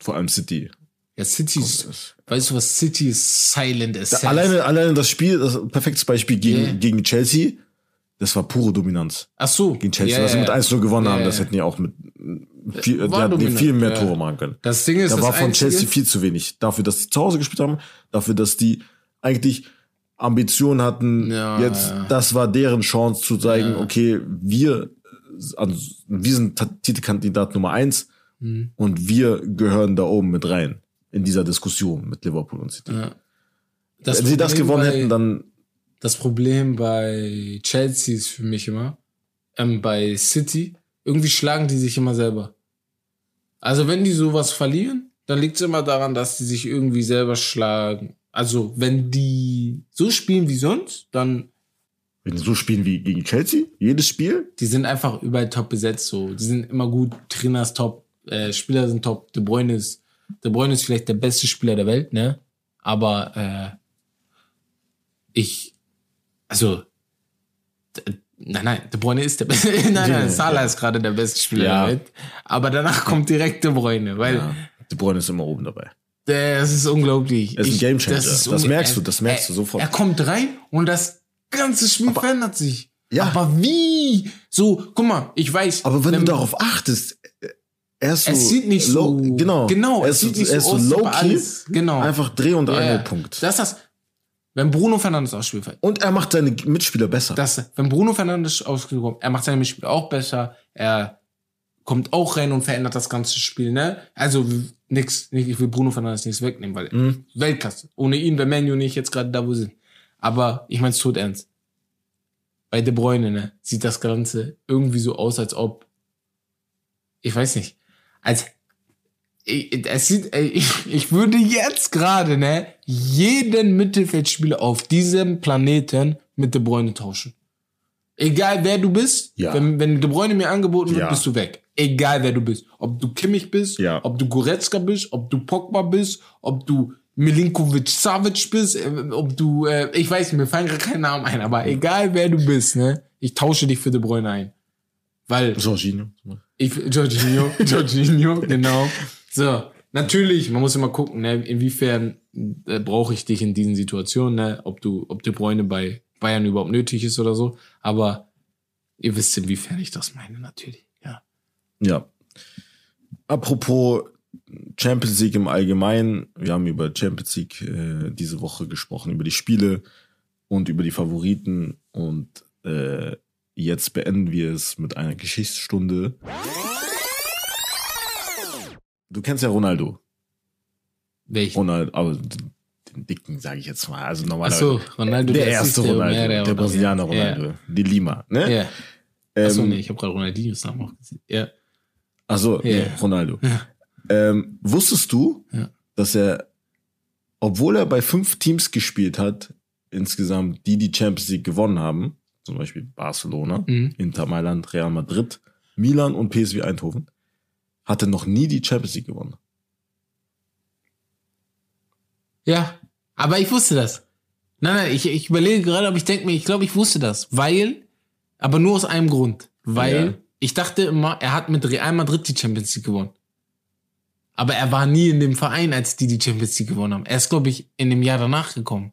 Vor allem City. Ja, City ist, weißt du was, City ist silent as Da, alleine, alleine das Spiel, das perfektes Beispiel gegen, Yeah. gegen Chelsea, das war pure Dominanz. Ach so. Gegen Chelsea, Ja, was sie mit ja. 1-0 gewonnen Ja, haben, das hätten die auch mit viel, die War hatten die viel mehr. Tore machen können. Das Ding ist, Da das war von Einzige- Chelsea viel zu wenig. Dafür, dass die zu Hause gespielt haben, dafür, dass die eigentlich Ambitionen hatten, jetzt, das war deren Chance zu zeigen, okay, wir, also, wir sind Titelkandidat Nummer eins Mhm. und wir gehören da oben mit rein in dieser Diskussion mit Liverpool und City. Wenn sie das gewonnen hätten, dann Das Problem bei Chelsea ist für mich immer, ähm, bei City, irgendwie schlagen die sich immer selber. Also wenn die sowas verlieren, dann liegt es immer daran, dass die sich irgendwie selber schlagen. Also wenn die so spielen wie sonst, dann wenn sie so spielen wie gegen Chelsea, jedes Spiel, die sind einfach überall top besetzt. So, die sind immer gut. Trainer ist top, äh, Spieler sind top. De Bruyne ist, De Bruyne ist vielleicht der beste Spieler der Welt, ne? Aber äh, ich, also Nein, nein, De Bruyne ist der beste. nein, nein. Salah ist gerade der beste Spieler Ja. der Welt. Aber danach kommt direkt De Bruyne, weil ja, De Bruyne ist immer oben dabei. das ist unglaublich. Er ist ein Gamechanger. Das unge- merkst er- du, das merkst du er, sofort. Er kommt rein und das ganze Spiel verändert sich. Ja. Aber wie? So, guck mal, ich weiß. Aber wenn, wenn- du darauf achtest, er ist so. Es sieht nicht so. low, genau. Genau, er es ist, sieht nicht er so so low aber key. alles- genau. Einfach Dreh- und ja. Angelpunkt. Das ist das. Wenn Bruno Fernandes aufs Spiel fällt, Und er macht seine Mitspieler besser. das, wenn Bruno Fernandes aufs Spiel kommt, er macht seine Mitspieler auch besser, er kommt auch rein und verändert das ganze Spiel, ne? Also nix, nicht, ich will Bruno Fernandes nichts wegnehmen, weil Mhm. Weltklasse. Ohne ihn wäre Manu nicht jetzt gerade da, wo sie sind. Aber ich meine es tot ernst. Bei De Bruyne, ne, sieht das Ganze irgendwie so aus, als ob, ich weiß nicht, als, es sieht, ich, würde jetzt gerade, ne, jeden Mittelfeldspieler auf diesem Planeten mit De Bruyne tauschen. Egal wer du bist, Ja. wenn, wenn De Bruyne mir angeboten wird, Ja. bist du weg. Egal wer du bist. Ob du Kimmich bist, Ja. ob du Goretzka bist, ob du Pogba bist, ob du Milinkovic Savic bist, äh, ob du, äh, ich weiß nicht, mir fallen gerade keine Namen ein, aber egal wer du bist, ne, ich tausche dich für De Bruyne ein. Weil Jorginho. ich, Jorginho, Jorginho, genau. So, natürlich, man muss immer gucken, ne, inwiefern äh, brauche ich dich in diesen Situationen, ne, ob du, ob De Bruyne bei Bayern überhaupt nötig ist oder so. Aber ihr wisst, inwiefern ich das meine, natürlich. Ja. Ja. Apropos Champions League im Allgemeinen, wir haben über Champions League äh, diese Woche gesprochen, über die Spiele und über die Favoriten und äh, jetzt beenden wir es mit einer Geschichtsstunde. Du kennst ja Ronaldo. Welchen? Ronaldo, aber den dicken, sage ich jetzt mal. Also Ach normalerweise. so, Ronaldo der der erste Ronaldo, ja, der, oder- Brasilianer ja. Ronaldo, die Lima, ne? Ja. Achso, Ähm, nee, ich habe gerade Ronaldinhos Namen auch gesehen. Ja. Also, Ja. nee, Ronaldo. Ähm, wusstest du, Ja. dass er, obwohl er bei fünf Teams gespielt hat, insgesamt, die die Champions League gewonnen haben, zum Beispiel Barcelona, Mhm. Inter Mailand, Real Madrid, Milan und PSV Eindhoven, hat er noch nie die Champions League gewonnen. Ja, aber ich wusste das. Nein, nein, ich, ich überlege gerade, aber ich denke mir, ich glaube, ich wusste das. Weil, aber nur aus einem Grund. Weil Ja. ich dachte immer, er hat mit Real Madrid die Champions League gewonnen. Aber er war nie in dem Verein, als die die Champions League gewonnen haben. Er ist, glaube ich, in dem Jahr danach gekommen.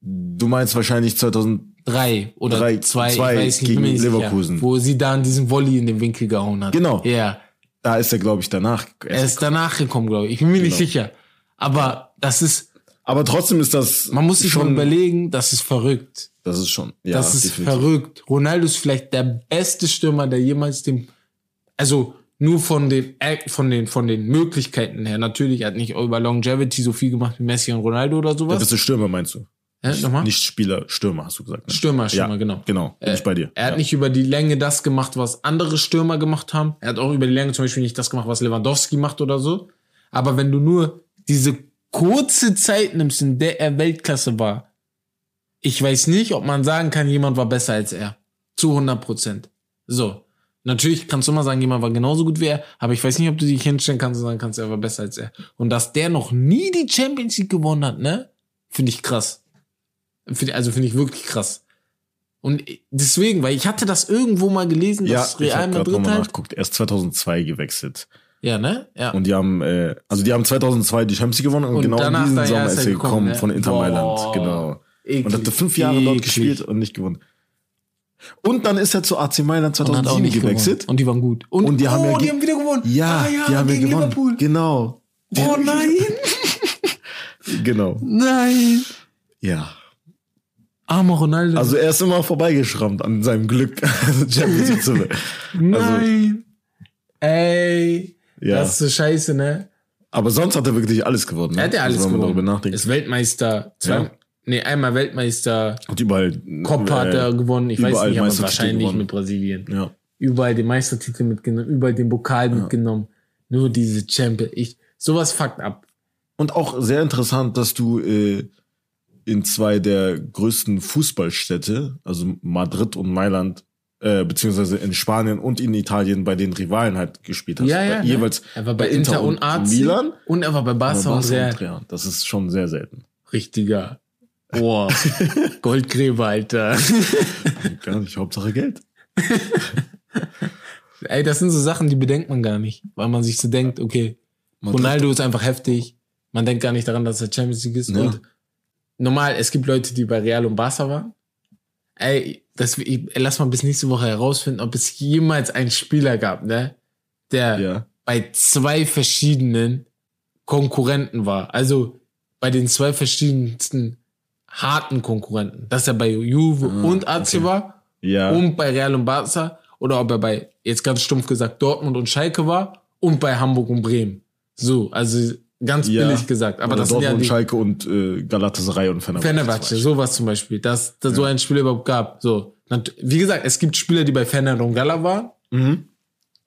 Du meinst wahrscheinlich 2000, Drei oder Drei- zwei, zwei ich weiß nicht, gegen. Sicher, wo sie da an diesen Volley in den Winkel gehauen hat. Genau. Ja, da ist er, glaube ich, danach. er ist danach gekommen, glaube ich. Ich bin mir nicht Genau. sicher. Aber das ist, Aber trotzdem ist das man muss sich schon, überlegen, das ist verrückt. das ist schon, ja, das ist definitiv. verrückt. Ronaldo ist vielleicht der beste Stürmer, der jemals dem, also nur von den, äh, von den, von den Möglichkeiten her. Natürlich, er hat nicht über Longevity so viel gemacht wie Messi und Ronaldo oder Der sowas. beste Stürmer meinst du? Hä, nochmal? Nicht Spieler, Stürmer, hast du gesagt. Ne? Stürmer, Stürmer, ja, genau. Genau, bin ich bei dir. Er hat ja. nicht über die Länge das gemacht, was andere Stürmer gemacht haben. Er hat auch über die Länge zum Beispiel nicht das gemacht, was Lewandowski macht oder so. Aber wenn du nur diese kurze Zeit nimmst, in der er Weltklasse war, ich weiß nicht, ob man sagen kann, jemand war besser als er. Zu 100 Prozent. So. Natürlich kannst du immer sagen, jemand war genauso gut wie er, aber ich weiß nicht, ob du dich hinstellen kannst und sagen kannst, er war besser als er. Und dass der noch nie die Champions League gewonnen hat, ne? Finde ich krass. Also finde ich wirklich krass. Und deswegen, weil ich hatte das irgendwo mal gelesen, Ja, dass ich Real gerade Madrid halt. nachgeguckt. Erst 2002 gewechselt. Ja, ne? Ja. Und die haben, äh, also die haben 2002 die Champions League gewonnen und, Und genau in diesem Sommer ist er gekommen, ne? von Inter Mailand. Genau. Eklig, Und hatte fünf Jahre dort eklig. gespielt und nicht gewonnen. Und dann ist er zu AC Mailand Und hat auch 2007 nicht gewechselt. gewonnen. Und die waren gut. Und, Und die haben oh, ja die haben wieder gewonnen. Ja, ah, die haben ja gewonnen. Liverpool. Genau. Oh nein, Genau. nein. Ja. Armer Ronaldo. Also er ist immer vorbeigeschrammt an seinem Glück, Champions League zu also nein. Ey. Ja. Das ist so scheiße, ne? Aber sonst hat er wirklich alles gewonnen. Ne? Er hat ja alles also, gewonnen. darüber nachdenkt. Ist Weltmeister. Zwei, Ja. Nee, einmal Weltmeister. Und überall. Copa hat äh, er gewonnen. Ich weiß nicht, aber wahrscheinlich gewonnen. mit Brasilien. Ja. überall den Meistertitel mitgenommen, überall den Pokal mitgenommen. Nur diese Champion. Ich, sowas fuckt ab. Und auch sehr interessant, dass du äh, in zwei der größten Fußballstädte, also Madrid und Mailand, äh, beziehungsweise in Spanien und in Italien bei den Rivalen halt gespielt hast. Ja, ja. Bei, ne? Jeweils Er war bei, Inter, und AC. Milan. Und er war bei Barca, Barca und Real. Das ist schon sehr selten. Richtiger. Boah. Goldgräber, Alter. Gar nicht, Hauptsache Geld. Ey, das sind so Sachen, die bedenkt man gar nicht. Weil man sich so denkt, okay, Ronaldo ist einfach heftig. Man denkt gar nicht daran, dass er Champions League ist. Ja. Und normal, es gibt Leute, die bei Real und Barca waren. Ey, das, ich, lass mal bis nächste Woche herausfinden, ob es jemals einen Spieler gab, ne? Der Ja. bei zwei verschiedenen Konkurrenten war. Also bei den zwei verschiedensten harten Konkurrenten. Dass er bei Juve Ah, und AC okay. war Ja. und bei Real und Barca. Oder ob er bei, jetzt ganz stumpf gesagt, Dortmund und Schalke war und bei Hamburg und Bremen. So, also ganz Ja. billig gesagt. Aber das sind ja Dortmund, die Schalke und äh, Galatasaray und Fenerbahce. Fenerbahce, sowas zum Beispiel, dass da so ein Spieler überhaupt gab. So, wie gesagt, es gibt Spieler, die bei Fener und Gala waren, Mhm.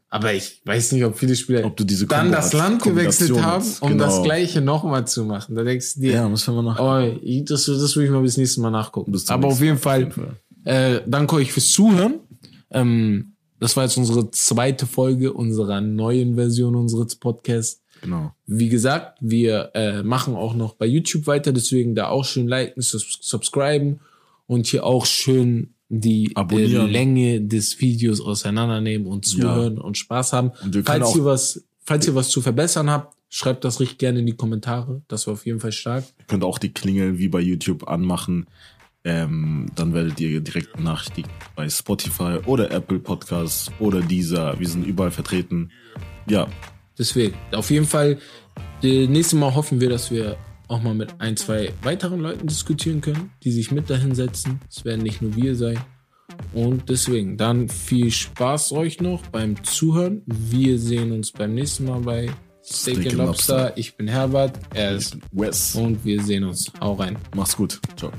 aber ich weiß nicht, ob viele Spieler Ob du diese dann das Land gewechselt haben, um Genau. das Gleiche nochmal zu machen. Da denkst du dir, Ja, müssen wir oh, das, das will ich mal bis nächstes Mal nachgucken. Aber auf nächsten jeden Mal, Fall, auf jeden Fall. äh, danke euch fürs Zuhören. Ähm, das war jetzt unsere zweite Folge unserer neuen Version unseres Podcasts. Genau. Wie gesagt, wir äh, machen auch noch bei YouTube weiter, deswegen da auch schön liken, sus subscriben und hier auch schön die äh. Länge des Videos auseinandernehmen und zuhören und Spaß haben. Und falls ihr was, falls ihr was zu verbessern habt, Schreibt das richtig gerne in die Kommentare. Das war auf jeden Fall stark. Ihr könnt auch die Klingel wie bei YouTube anmachen. Ähm, dann werdet ihr direkt benachrichtigt bei Spotify oder Apple Podcasts oder dieser. Wir sind überall vertreten. Ja, Deswegen, auf jeden Fall, das nächste Mal hoffen wir, dass wir auch mal mit ein, zwei weiteren Leuten diskutieren können, die sich mit dahin setzen. Es werden nicht nur wir sein. Und deswegen, dann viel Spaß euch noch beim Zuhören. Wir sehen uns beim nächsten Mal bei Steak, Steak and Lobster. Lobster. Ich bin Herbert, er ist Wes. und wir sehen uns. Hau rein. Mach's gut. Ciao.